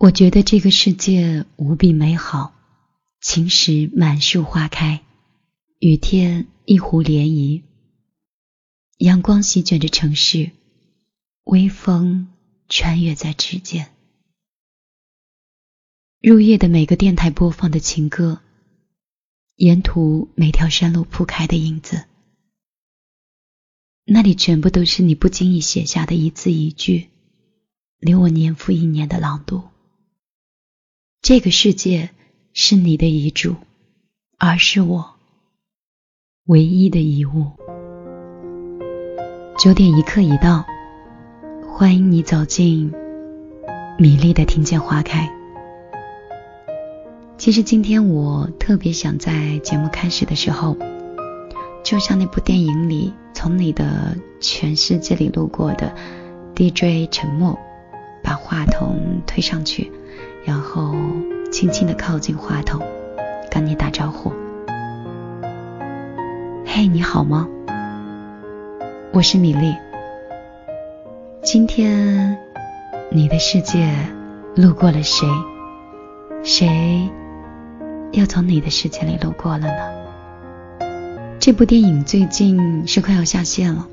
我觉得这个世界无比美好，晴时满树花开，雨天一湖涟漪，阳光席卷着城市，微风穿越在指尖。入夜的每个电台播放的情歌，沿途每条山路铺开的影子，那里全部都是你不经意写下的一字一句，留我年复一年的朗读。这个世界是你的遗嘱，而是我唯一的遗物。九点一刻已到，欢迎你走进米粒的听见花开。其实今天我特别想在节目开始的时候，就像那部电影里从你的全世界里路过的 DJ 沉默，把话筒推上去。然后轻轻的靠近话筒，跟你打招呼。嘿，你好吗？我是米粒。今天你的世界路过了谁？谁又从你的世界里路过了呢？这部电影最近是快要下线了，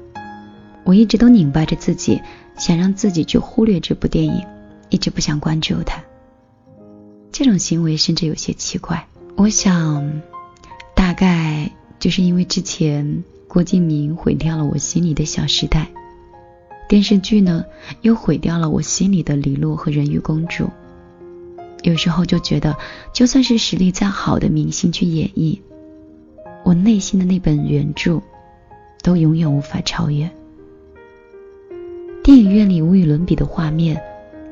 我一直都拧巴着自己，想让自己去忽略这部电影，一直不想关注它。这种行为甚至有些奇怪。我想，大概就是因为之前郭敬明毁掉了我心里的《小时代》，电视剧呢又毁掉了我心里的李洛和人鱼公主。有时候就觉得，就算是实力再好的明星去演绎，我内心的那本原著，都永远无法超越。电影院里无与伦比的画面。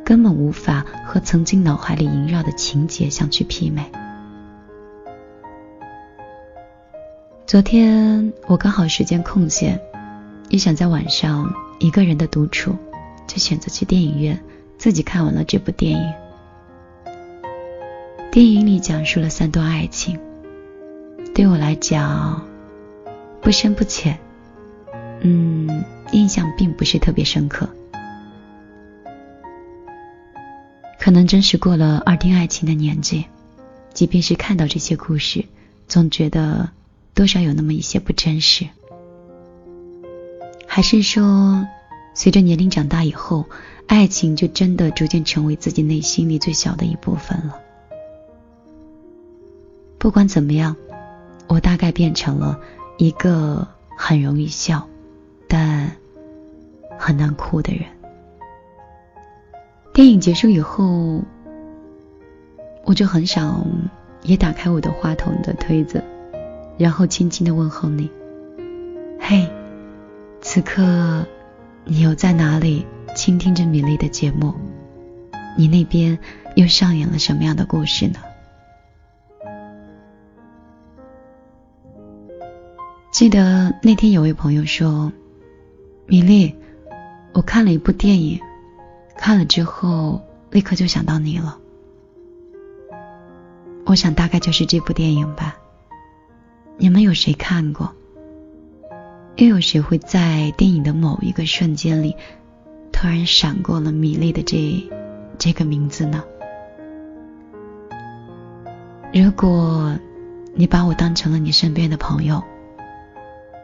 根本无法和曾经脑海里萦绕的情节相去媲美。昨天我刚好时间空闲，也想在晚上一个人的独处，就选择去电影院自己看完了这部电影。电影里讲述了三段爱情，对我来讲不深不浅，嗯，印象并不是特别深刻。可能真是过了二丁爱情的年纪，即便是看到这些故事，总觉得多少有那么一些不真实。还是说，随着年龄长大以后，爱情就真的逐渐成为自己内心里最小的一部分了？不管怎么样，我大概变成了一个很容易笑，但很难哭的人。电影结束以后，我就很想也打开我的话筒的推子，然后轻轻的问候你：“嘿，此刻你又在哪里倾听着米粒的节目？你那边又上演了什么样的故事呢？”记得那天有位朋友说：“米粒，我看了一部电影。”看了之后，立刻就想到你了。我想大概就是这部电影吧。你们有谁看过？又有谁会在电影的某一个瞬间里，突然闪过了米粒的这这个名字呢？如果你把我当成了你身边的朋友，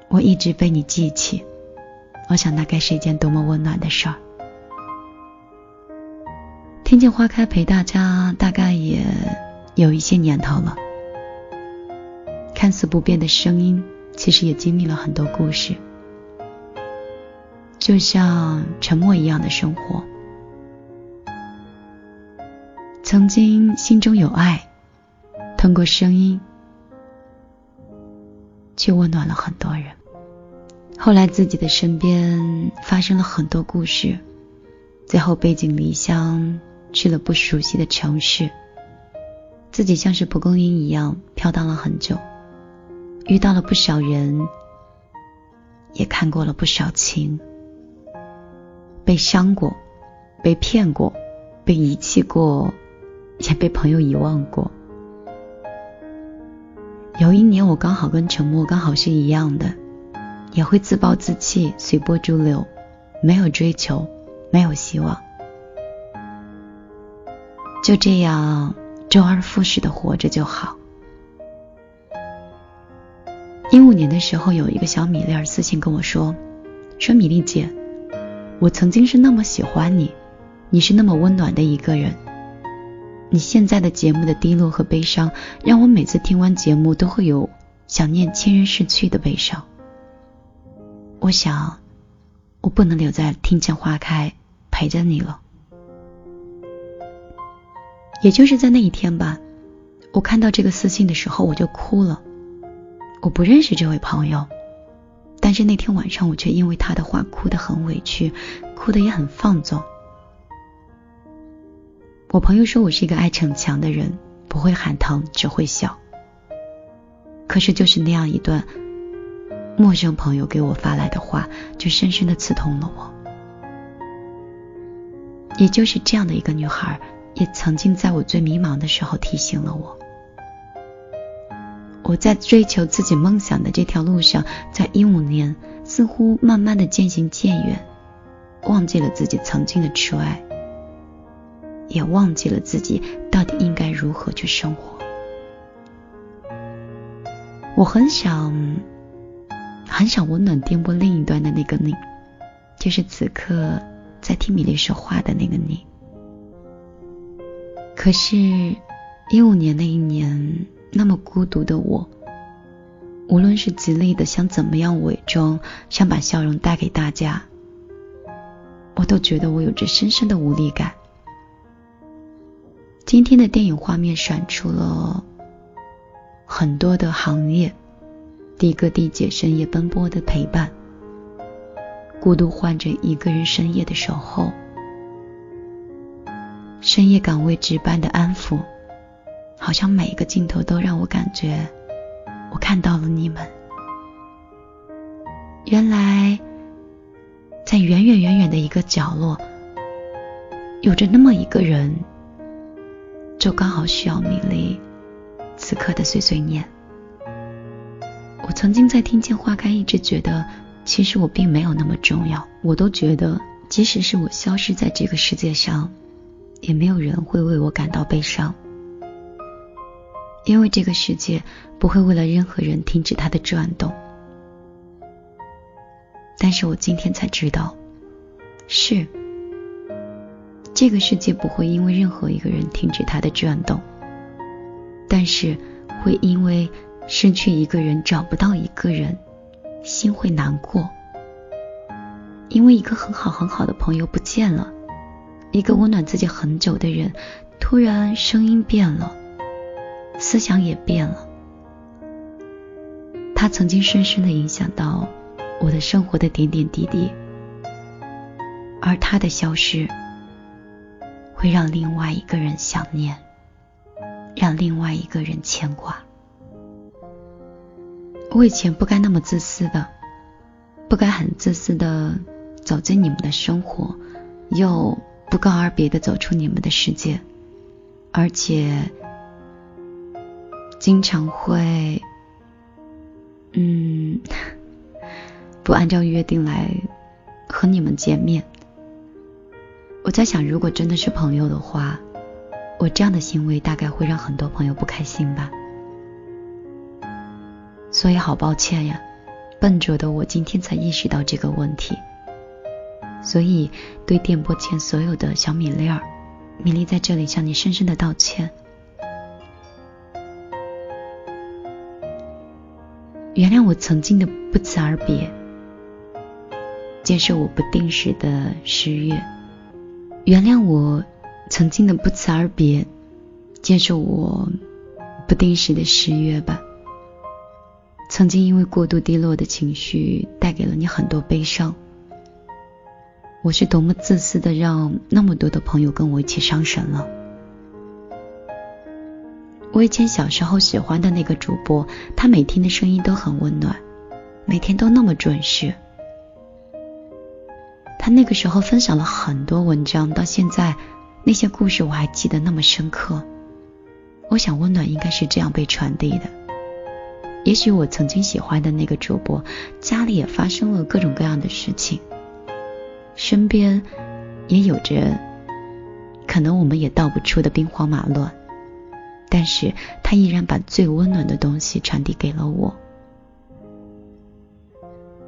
我一直被你记起，我想那该是一件多么温暖的事儿。听见花开陪大家，大概也有一些年头了。看似不变的声音，其实也经历了很多故事。就像沉默一样的生活，曾经心中有爱，通过声音，去温暖了很多人。后来自己的身边发生了很多故事，最后背井离乡。去了不熟悉的城市，自己像是蒲公英一样飘荡了很久，遇到了不少人，也看过了不少情，被伤过，被骗过，被遗弃过，也被朋友遗忘过。有一年，我刚好跟沉默刚好是一样的，也会自暴自弃，随波逐流，没有追求，没有希望。就这样周而复始的活着就好。一五年的时候，有一个小米粒儿私信跟我说：“说米粒姐，我曾经是那么喜欢你，你是那么温暖的一个人。你现在的节目的低落和悲伤，让我每次听完节目都会有想念亲人逝去的悲伤。我想，我不能留在听见花开陪着你了。”也就是在那一天吧，我看到这个私信的时候，我就哭了。我不认识这位朋友，但是那天晚上我却因为他的话哭得很委屈，哭得也很放纵。我朋友说我是一个爱逞强的人，不会喊疼，只会笑。可是就是那样一段陌生朋友给我发来的话，就深深的刺痛了我。也就是这样的一个女孩。也曾经在我最迷茫的时候提醒了我，我在追求自己梦想的这条路上，在一五年似乎慢慢的渐行渐远，忘记了自己曾经的挚爱，也忘记了自己到底应该如何去生活。我很想，很想温暖电波另一端的那个你，就是此刻在听米粒说话的那个你。可是，一五年那一年，那么孤独的我，无论是极力的想怎么样伪装，想把笑容带给大家，我都觉得我有着深深的无力感。今天的电影画面闪出了很多的行业，的哥地姐深夜奔波的陪伴，孤独患者一个人深夜的守候。深夜岗位值班的安抚，好像每一个镜头都让我感觉，我看到了你们。原来，在远远远远的一个角落，有着那么一个人，就刚好需要米粒此刻的碎碎念。我曾经在听见花开，一直觉得，其实我并没有那么重要。我都觉得，即使是我消失在这个世界上。也没有人会为我感到悲伤，因为这个世界不会为了任何人停止它的转动。但是我今天才知道，是这个世界不会因为任何一个人停止它的转动，但是会因为失去一个人找不到一个人，心会难过，因为一个很好很好的朋友不见了。一个温暖自己很久的人，突然声音变了，思想也变了。他曾经深深的影响到我的生活的点点滴滴，而他的消失，会让另外一个人想念，让另外一个人牵挂。我以前不该那么自私的，不该很自私的走进你们的生活，又。不告而别的走出你们的世界，而且经常会，嗯，不按照约定来和你们见面。我在想，如果真的是朋友的话，我这样的行为大概会让很多朋友不开心吧。所以好抱歉呀，笨拙的我今天才意识到这个问题。所以，对电波前所有的小米粒儿，米粒在这里向你深深的道歉。原谅我曾经的不辞而别，接受我不定时的失约。原谅我曾经的不辞而别，接受我不定时的失约吧。曾经因为过度低落的情绪，带给了你很多悲伤。我是多么自私的，让那么多的朋友跟我一起伤神了。我以前小时候喜欢的那个主播，他每天的声音都很温暖，每天都那么准时。他那个时候分享了很多文章，到现在那些故事我还记得那么深刻。我想温暖应该是这样被传递的。也许我曾经喜欢的那个主播，家里也发生了各种各样的事情。身边也有着可能我们也道不出的兵荒马乱，但是他依然把最温暖的东西传递给了我。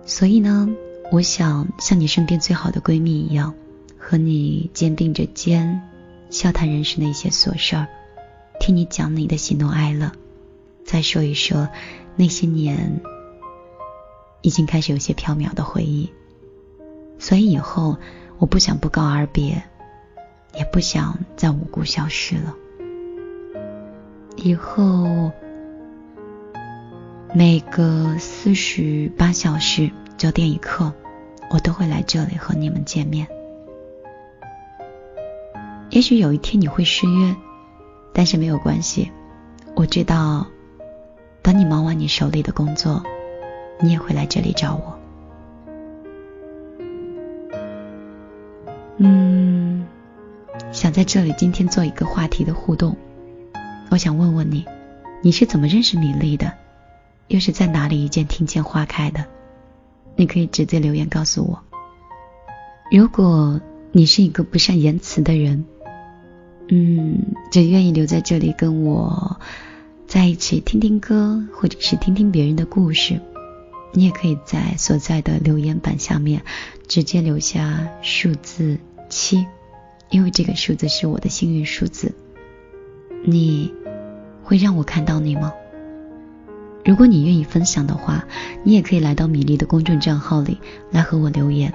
所以呢，我想像你身边最好的闺蜜一样，和你肩并着肩，笑谈人生的一些琐事儿，听你讲你的喜怒哀乐，再说一说那些年已经开始有些飘渺的回忆。所以以后我不想不告而别。也不想再无故消失了。以后每隔四十八小时九点一刻，我都会来这里和你们见面。也许有一天你会失约，但是没有关系，我知道，等你忙完你手里的工作，你也会来这里找我。嗯想在这里今天做一个话题的互动，我想问问你，你是怎么认识米粒的？又是在哪里一见听见花开的？你可以直接留言告诉我。如果你是一个不善言辞的人，嗯，只愿意留在这里跟我在一起听听歌，或者是听听别人的故事，你也可以在所在的留言板下面直接留下数字七。因为这个数字是我的幸运数字，你会让我看到你吗？如果你愿意分享的话，你也可以来到米粒的公众账号里来和我留言，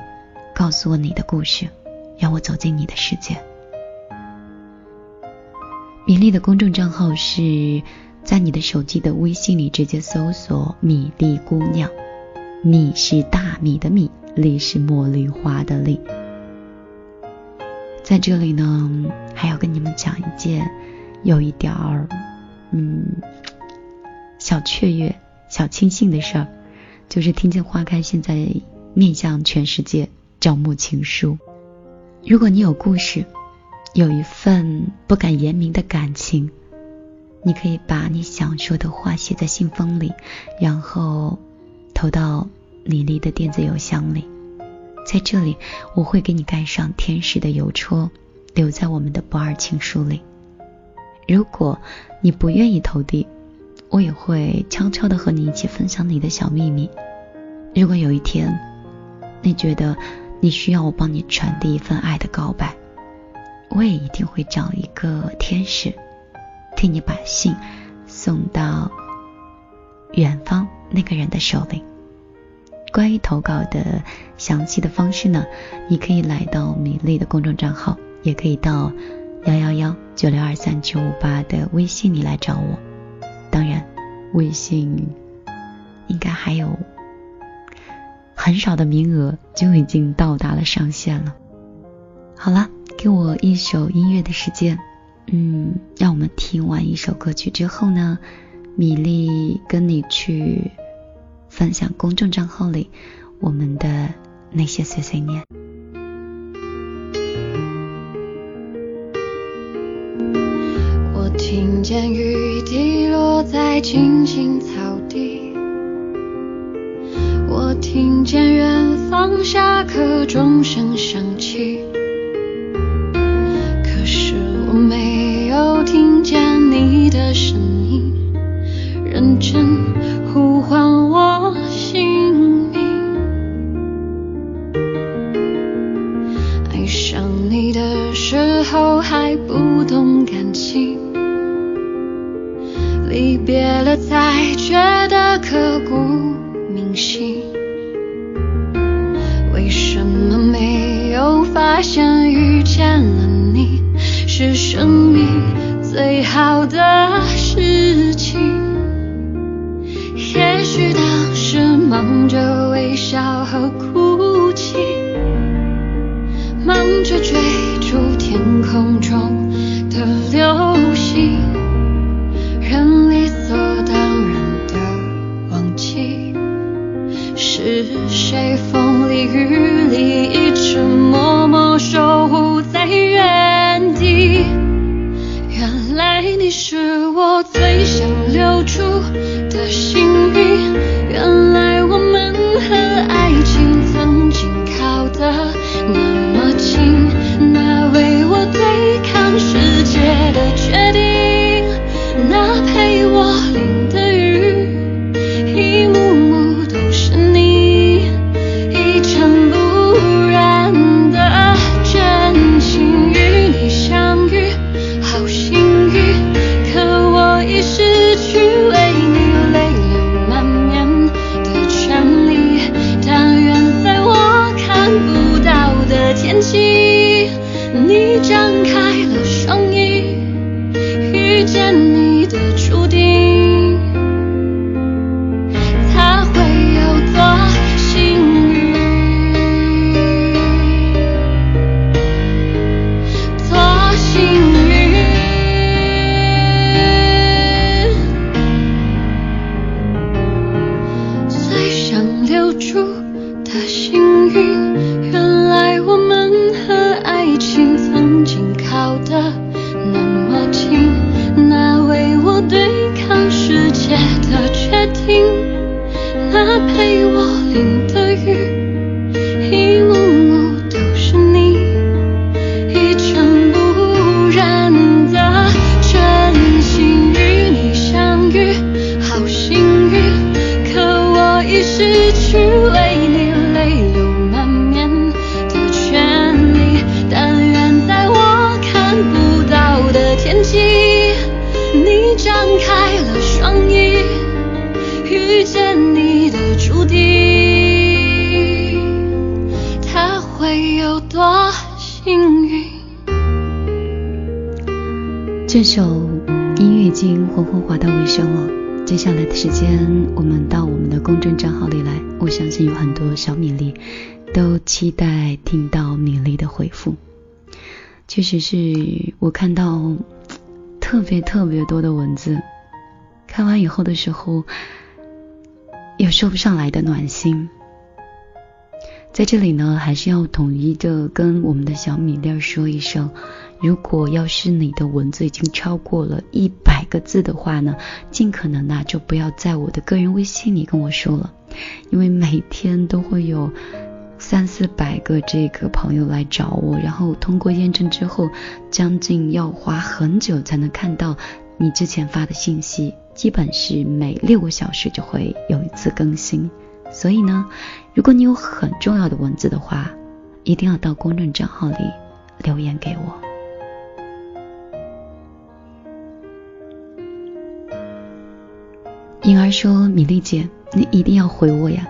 告诉我你的故事，让我走进你的世界。米粒的公众账号是在你的手机的微信里直接搜索“米粒姑娘”，米是大米的米，粒是茉莉花的粒。在这里呢，还要跟你们讲一件有一点儿嗯小雀跃、小庆幸的事儿，就是听见花开现在面向全世界招募情书。如果你有故事，有一份不敢言明的感情，你可以把你想说的话写在信封里，然后投到李丽的电子邮箱里。在这里，我会给你盖上天使的邮戳，留在我们的不二情书里。如果你不愿意投递，我也会悄悄的和你一起分享你的小秘密。如果有一天，你觉得你需要我帮你传递一份爱的告白，我也一定会找一个天使，替你把信送到远方那个人的手里。关于投稿的详细的方式呢，你可以来到米粒的公众账号，也可以到幺幺幺九六二三九五八的微信里来找我。当然，微信应该还有很少的名额，就已经到达了上限了。好了，给我一首音乐的时间，嗯，让我们听完一首歌曲之后呢，米粒跟你去。分享公众账号里我们的那些碎碎念。我听见雨滴落在青青草地，我听见远方下课钟声响起，可是我没有听见你的声音，认真。是生命最好的事情？也许当时忙着微笑和哭泣，忙着追逐天空中的流星，人理所当然的忘记，是谁风里雨里已经缓缓滑到尾声了，接下来的时间我们到我们的公众账号里来，我相信有很多小米粒都期待听到米粒的回复。确实是我看到特别特别多的文字，看完以后的时候有说不上来的暖心。在这里呢，还是要统一的跟我们的小米粒说一声。如果要是你的文字已经超过了一百个字的话呢，尽可能呢就不要在我的个人微信里跟我说了，因为每天都会有三四百个这个朋友来找我，然后通过验证之后，将近要花很久才能看到你之前发的信息，基本是每六个小时就会有一次更新。所以呢，如果你有很重要的文字的话，一定要到公众账号里留言给我。颖儿说：“米粒姐，你一定要回我呀！”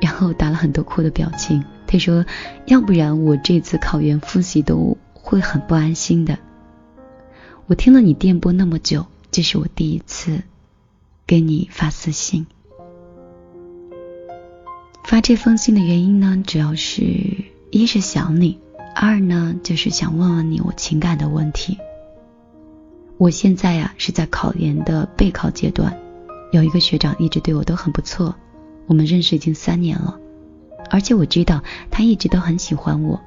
然后打了很多哭的表情。他说：“要不然我这次考研复习都会很不安心的。”我听了你电波那么久，这是我第一次给你发私信。发这封信的原因呢，主要是一是想你，二呢就是想问问你我情感的问题。我现在呀是在考研的备考阶段。有一个学长一直对我都很不错，我们认识已经三年了，而且我知道他一直都很喜欢我，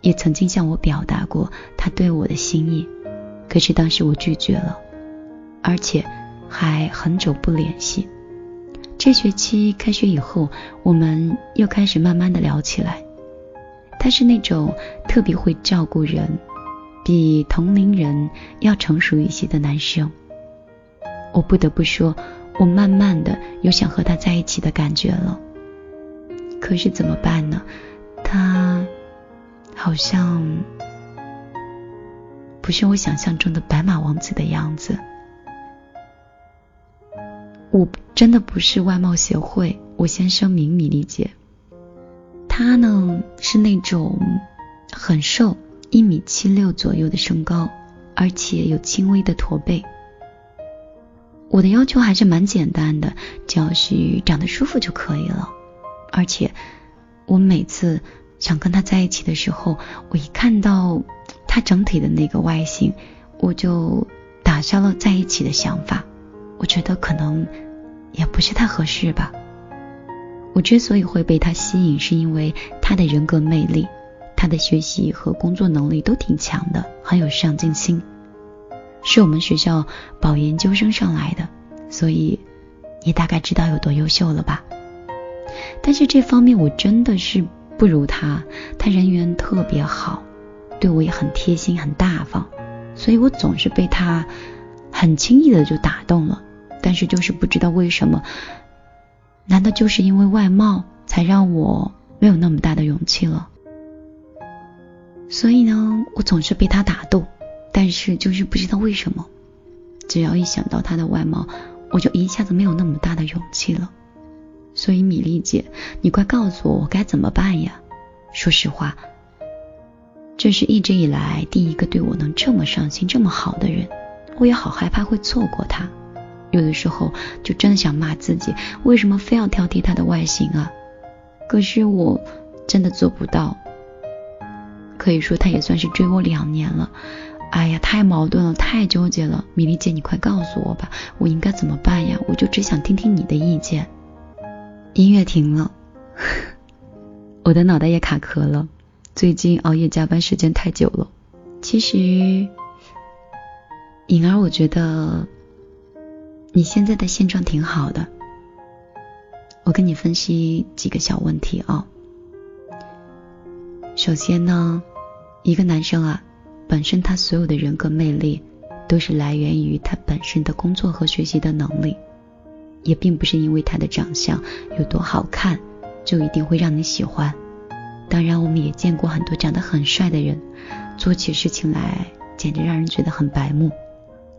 也曾经向我表达过他对我的心意，可是当时我拒绝了，而且还很久不联系。这学期开学以后，我们又开始慢慢的聊起来。他是那种特别会照顾人，比同龄人要成熟一些的男生。我不得不说。我慢慢的有想和他在一起的感觉了，可是怎么办呢？他好像不是我想象中的白马王子的样子。我真的不是外貌协会，我先声明，米莉姐。他呢是那种很瘦，一米七六左右的身高，而且有轻微的驼背。我的要求还是蛮简单的，只要是长得舒服就可以了。而且我每次想跟他在一起的时候，我一看到他整体的那个外形，我就打消了在一起的想法。我觉得可能也不是太合适吧。我之所以会被他吸引，是因为他的人格魅力，他的学习和工作能力都挺强的，很有上进心。是我们学校保研究生上来的，所以你大概知道有多优秀了吧？但是这方面我真的是不如他，他人缘特别好，对我也很贴心、很大方，所以我总是被他很轻易的就打动了。但是就是不知道为什么，难道就是因为外貌才让我没有那么大的勇气了？所以呢，我总是被他打动。但是就是不知道为什么，只要一想到他的外貌，我就一下子没有那么大的勇气了。所以米粒姐，你快告诉我我该怎么办呀？说实话，这是一直以来第一个对我能这么上心、这么好的人，我也好害怕会错过他。有的时候就真的想骂自己，为什么非要挑剔他的外形啊？可是我真的做不到。可以说他也算是追我两年了。哎呀，太矛盾了，太纠结了，米粒姐，你快告诉我吧，我应该怎么办呀？我就只想听听你的意见。音乐停了，我的脑袋也卡壳了。最近熬夜加班时间太久了。其实，颖儿，我觉得你现在的现状挺好的。我跟你分析几个小问题啊。首先呢，一个男生啊。本身他所有的人格魅力，都是来源于他本身的工作和学习的能力，也并不是因为他的长相有多好看，就一定会让你喜欢。当然，我们也见过很多长得很帅的人，做起事情来简直让人觉得很白目。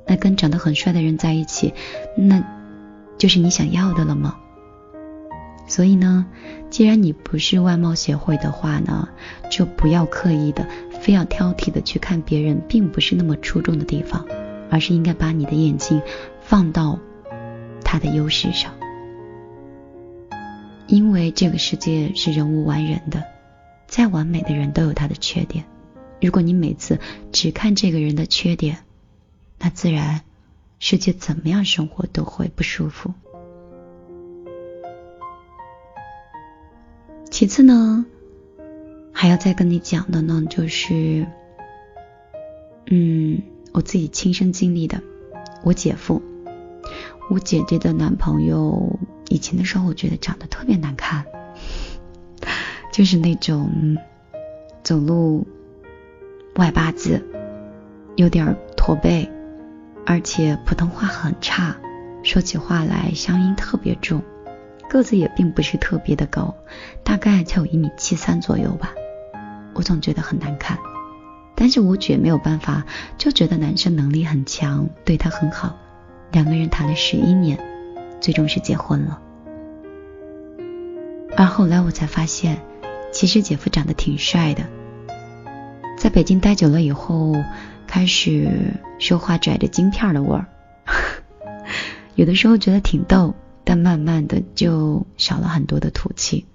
那跟长得很帅的人在一起，那就是你想要的了吗？所以呢，既然你不是外貌协会的话呢，就不要刻意的。非要挑剔的去看别人并不是那么出众的地方，而是应该把你的眼睛放到他的优势上。因为这个世界是人无完人的，再完美的人都有他的缺点。如果你每次只看这个人的缺点，那自然世界怎么样生活都会不舒服。其次呢，还要再跟你讲的呢，就是，嗯，我自己亲身经历的，我姐夫，我姐姐的男朋友，以前的时候我觉得长得特别难看，就是那种走路外八字，有点驼背，而且普通话很差，说起话来乡音特别重。个子也并不是特别的高，大概才有一米七三左右吧。我总觉得很难看，但是我姐没有办法，就觉得男生能力很强，对她很好。两个人谈了十一年，最终是结婚了。而后来我才发现，其实姐夫长得挺帅的。在北京待久了以后，开始说话拽着京片的味儿，有的时候觉得挺逗。但慢慢的就少了很多的土气，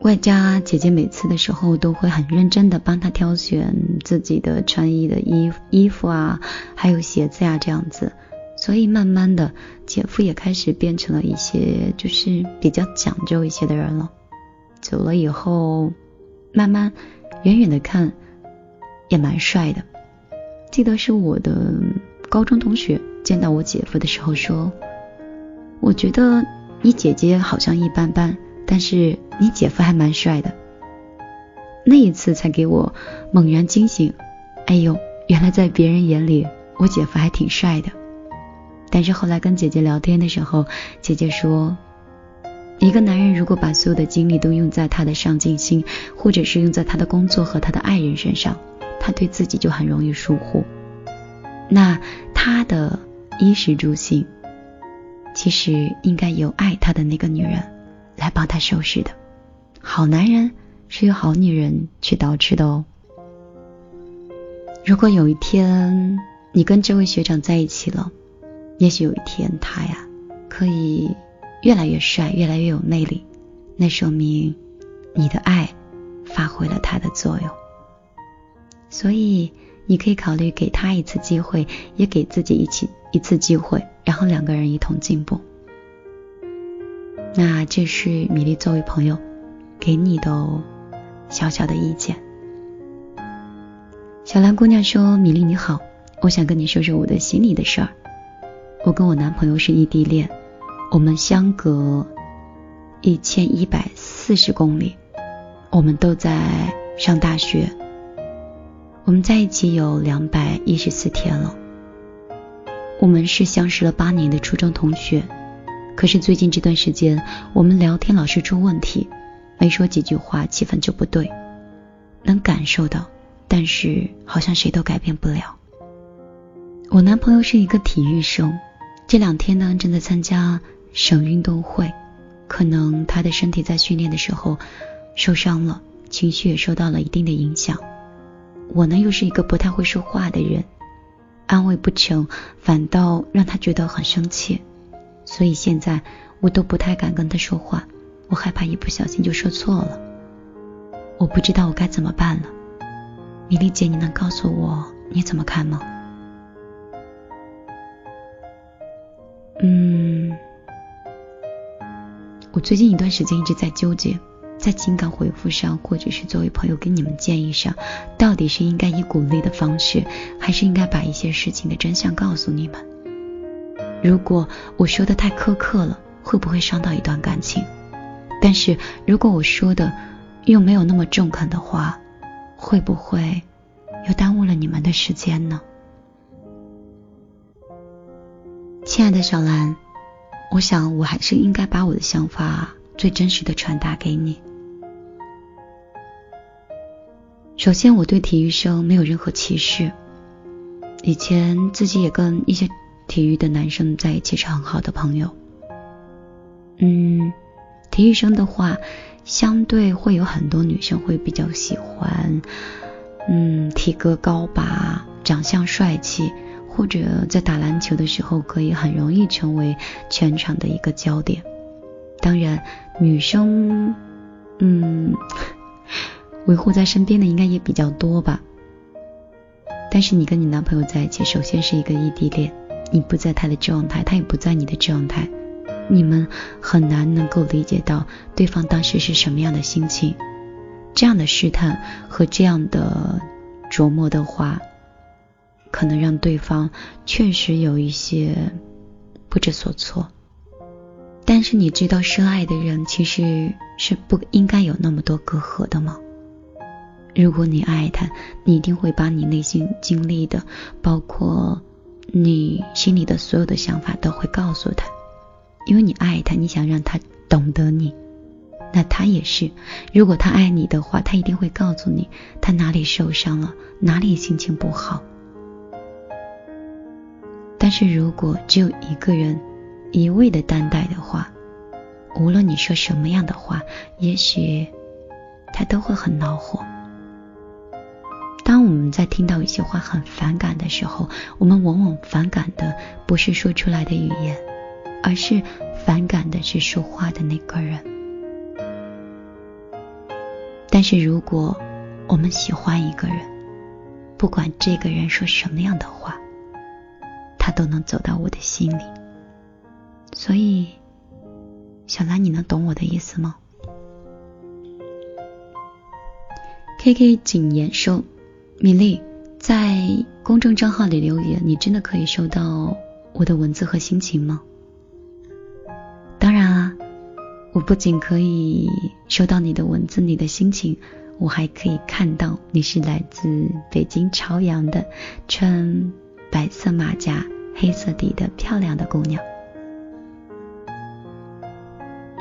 外加姐姐每次的时候都会很认真的帮他挑选自己的穿衣的衣衣服啊，还有鞋子呀这样子，所以慢慢的姐夫也开始变成了一些就是比较讲究一些的人了。久了以后，慢慢远远的看也蛮帅的。记得是我的高中同学见到我姐夫的时候说。我觉得你姐姐好像一般般，但是你姐夫还蛮帅的。那一次才给我猛然惊醒，哎呦，原来在别人眼里我姐夫还挺帅的。但是后来跟姐姐聊天的时候，姐姐说，一个男人如果把所有的精力都用在他的上进心，或者是用在他的工作和他的爱人身上，他对自己就很容易疏忽。那他的衣食住行。其实应该由爱他的那个女人来帮他收拾的。好男人是由好女人去捯饬的哦。如果有一天你跟这位学长在一起了，也许有一天他呀可以越来越帅，越来越有魅力，那说明你的爱发挥了它的作用。所以你可以考虑给他一次机会，也给自己一起一次机会。然后两个人一同进步。那这是米粒作为朋友给你的小小的意见。小兰姑娘说：“米粒你好，我想跟你说说我的心里的事儿。我跟我男朋友是异地恋，我们相隔一千一百四十公里，我们都在上大学，我们在一起有两百一十四天了。”我们是相识了八年的初中同学，可是最近这段时间，我们聊天老是出问题，没说几句话，气氛就不对。能感受到，但是好像谁都改变不了。我男朋友是一个体育生，这两天呢正在参加省运动会，可能他的身体在训练的时候受伤了，情绪也受到了一定的影响。我呢又是一个不太会说话的人。安慰不成，反倒让他觉得很生气，所以现在我都不太敢跟他说话，我害怕一不小心就说错了。我不知道我该怎么办了，米粒姐，你能告诉我你怎么看吗？嗯，我最近一段时间一直在纠结。在情感回复上，或者是作为朋友给你们建议上，到底是应该以鼓励的方式，还是应该把一些事情的真相告诉你们？如果我说的太苛刻了，会不会伤到一段感情？但是如果我说的又没有那么中肯的话，会不会又耽误了你们的时间呢？亲爱的小兰，我想我还是应该把我的想法最真实的传达给你。首先，我对体育生没有任何歧视。以前自己也跟一些体育的男生在一起是很好的朋友。嗯，体育生的话，相对会有很多女生会比较喜欢，嗯，体格高拔、长相帅气，或者在打篮球的时候，可以很容易成为全场的一个焦点。当然，女生，嗯，维护在身边的应该也比较多吧。但是你跟你男朋友在一起，首先是一个异地恋，你不在他的状态，他也不在你的状态，你们很难能够理解到对方当时是什么样的心情。这样的试探和这样的琢磨的话，可能让对方确实有一些不知所措。但是你知道，深爱的人其实是不应该有那么多隔阂的吗？如果你爱他，你一定会把你内心经历的，包括你心里的所有的想法，都会告诉他，因为你爱他，你想让他懂得你。那他也是，如果他爱你的话，他一定会告诉你他哪里受伤了，哪里心情不好。但是如果只有一个人一味的担待的话，无论你说什么样的话，也许他都会很恼火。当我们在听到一些话很反感的时候，我们往往反感的不是说出来的语言，而是反感的是说话的那个人。但是如果我们喜欢一个人，不管这个人说什么样的话，他都能走到我的心里。所以，小兰，你能懂我的意思吗？K K 谨言说：“米粒在公众账号里留言，你真的可以收到我的文字和心情吗？”当然啊我不仅可以收到你的文字、你的心情，我还可以看到你是来自北京朝阳的，穿白色马甲、黑色底的漂亮的姑娘。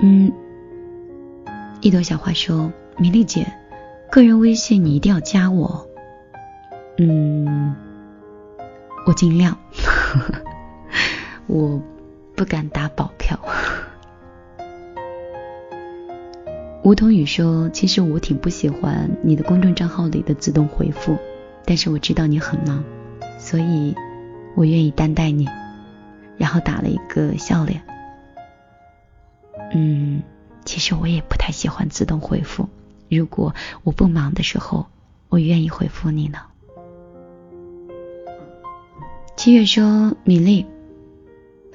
嗯，一朵小花说：“米粒姐，个人微信你一定要加我。”嗯，我尽量，我不敢打保票。吴桐雨说：“其实我挺不喜欢你的公众账号里的自动回复，但是我知道你很忙，所以我愿意担待你。”然后打了一个笑脸。嗯，其实我也不太喜欢自动回复。如果我不忙的时候，我愿意回复你呢。七月说：“米粒，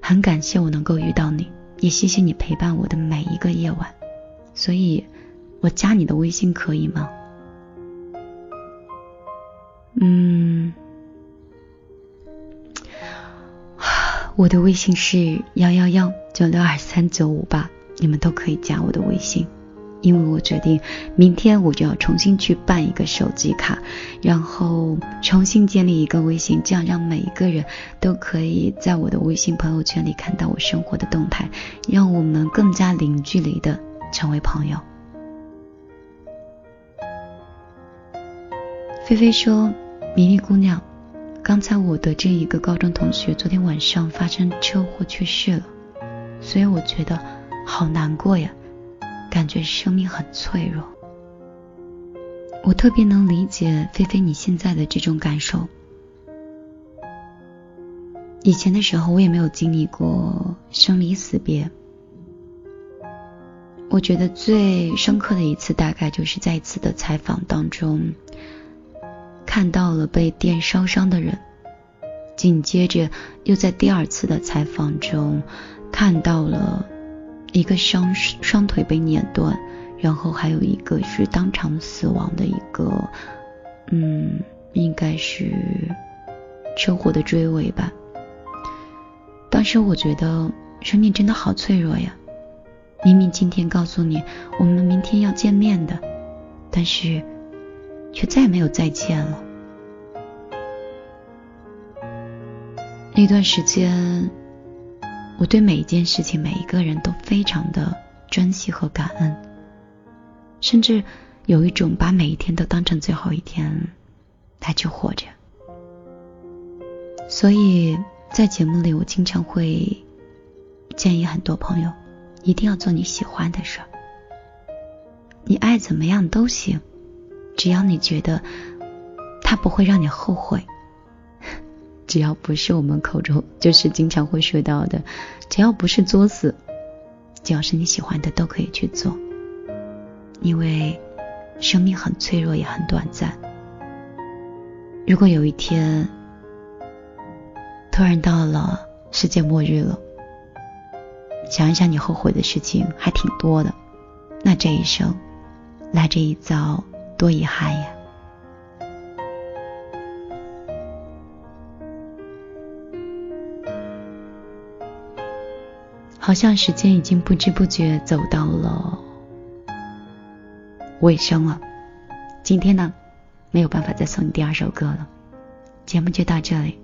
很感谢我能够遇到你，也谢谢你陪伴我的每一个夜晚。”所以，我加你的微信可以吗？嗯，我的微信是幺幺幺九六二三九五八，你们都可以加我的微信。因为我决定明天我就要重新去办一个手机卡，然后重新建立一个微信，这样让每一个人都可以在我的微信朋友圈里看到我生活的动态，让我们更加零距离的。成为朋友。菲菲说：“米粒姑娘，刚才我得知一个高中同学昨天晚上发生车祸去世了，所以我觉得好难过呀，感觉生命很脆弱。我特别能理解菲菲你现在的这种感受。以前的时候我也没有经历过生离死别。”我觉得最深刻的一次，大概就是在一次的采访当中，看到了被电烧伤的人，紧接着又在第二次的采访中，看到了一个双双腿被碾断，然后还有一个是当场死亡的一个，嗯，应该是车祸的追尾吧。当时我觉得生命真的好脆弱呀。明明今天告诉你我们明天要见面的，但是却再也没有再见了。那段时间，我对每一件事情、每一个人都非常的珍惜和感恩，甚至有一种把每一天都当成最后一天来去活着。所以在节目里，我经常会建议很多朋友。一定要做你喜欢的事儿，你爱怎么样都行，只要你觉得他不会让你后悔，只要不是我们口中就是经常会说到的，只要不是作死，只要是你喜欢的都可以去做，因为生命很脆弱也很短暂。如果有一天突然到了世界末日了，想一想你后悔的事情还挺多的，那这一生来这一遭多遗憾呀！好像时间已经不知不觉走到了尾声了，今天呢？没有办法再送你第二首歌了，节目就到这里。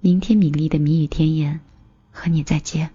明天米粒的谜语天言，和你再见。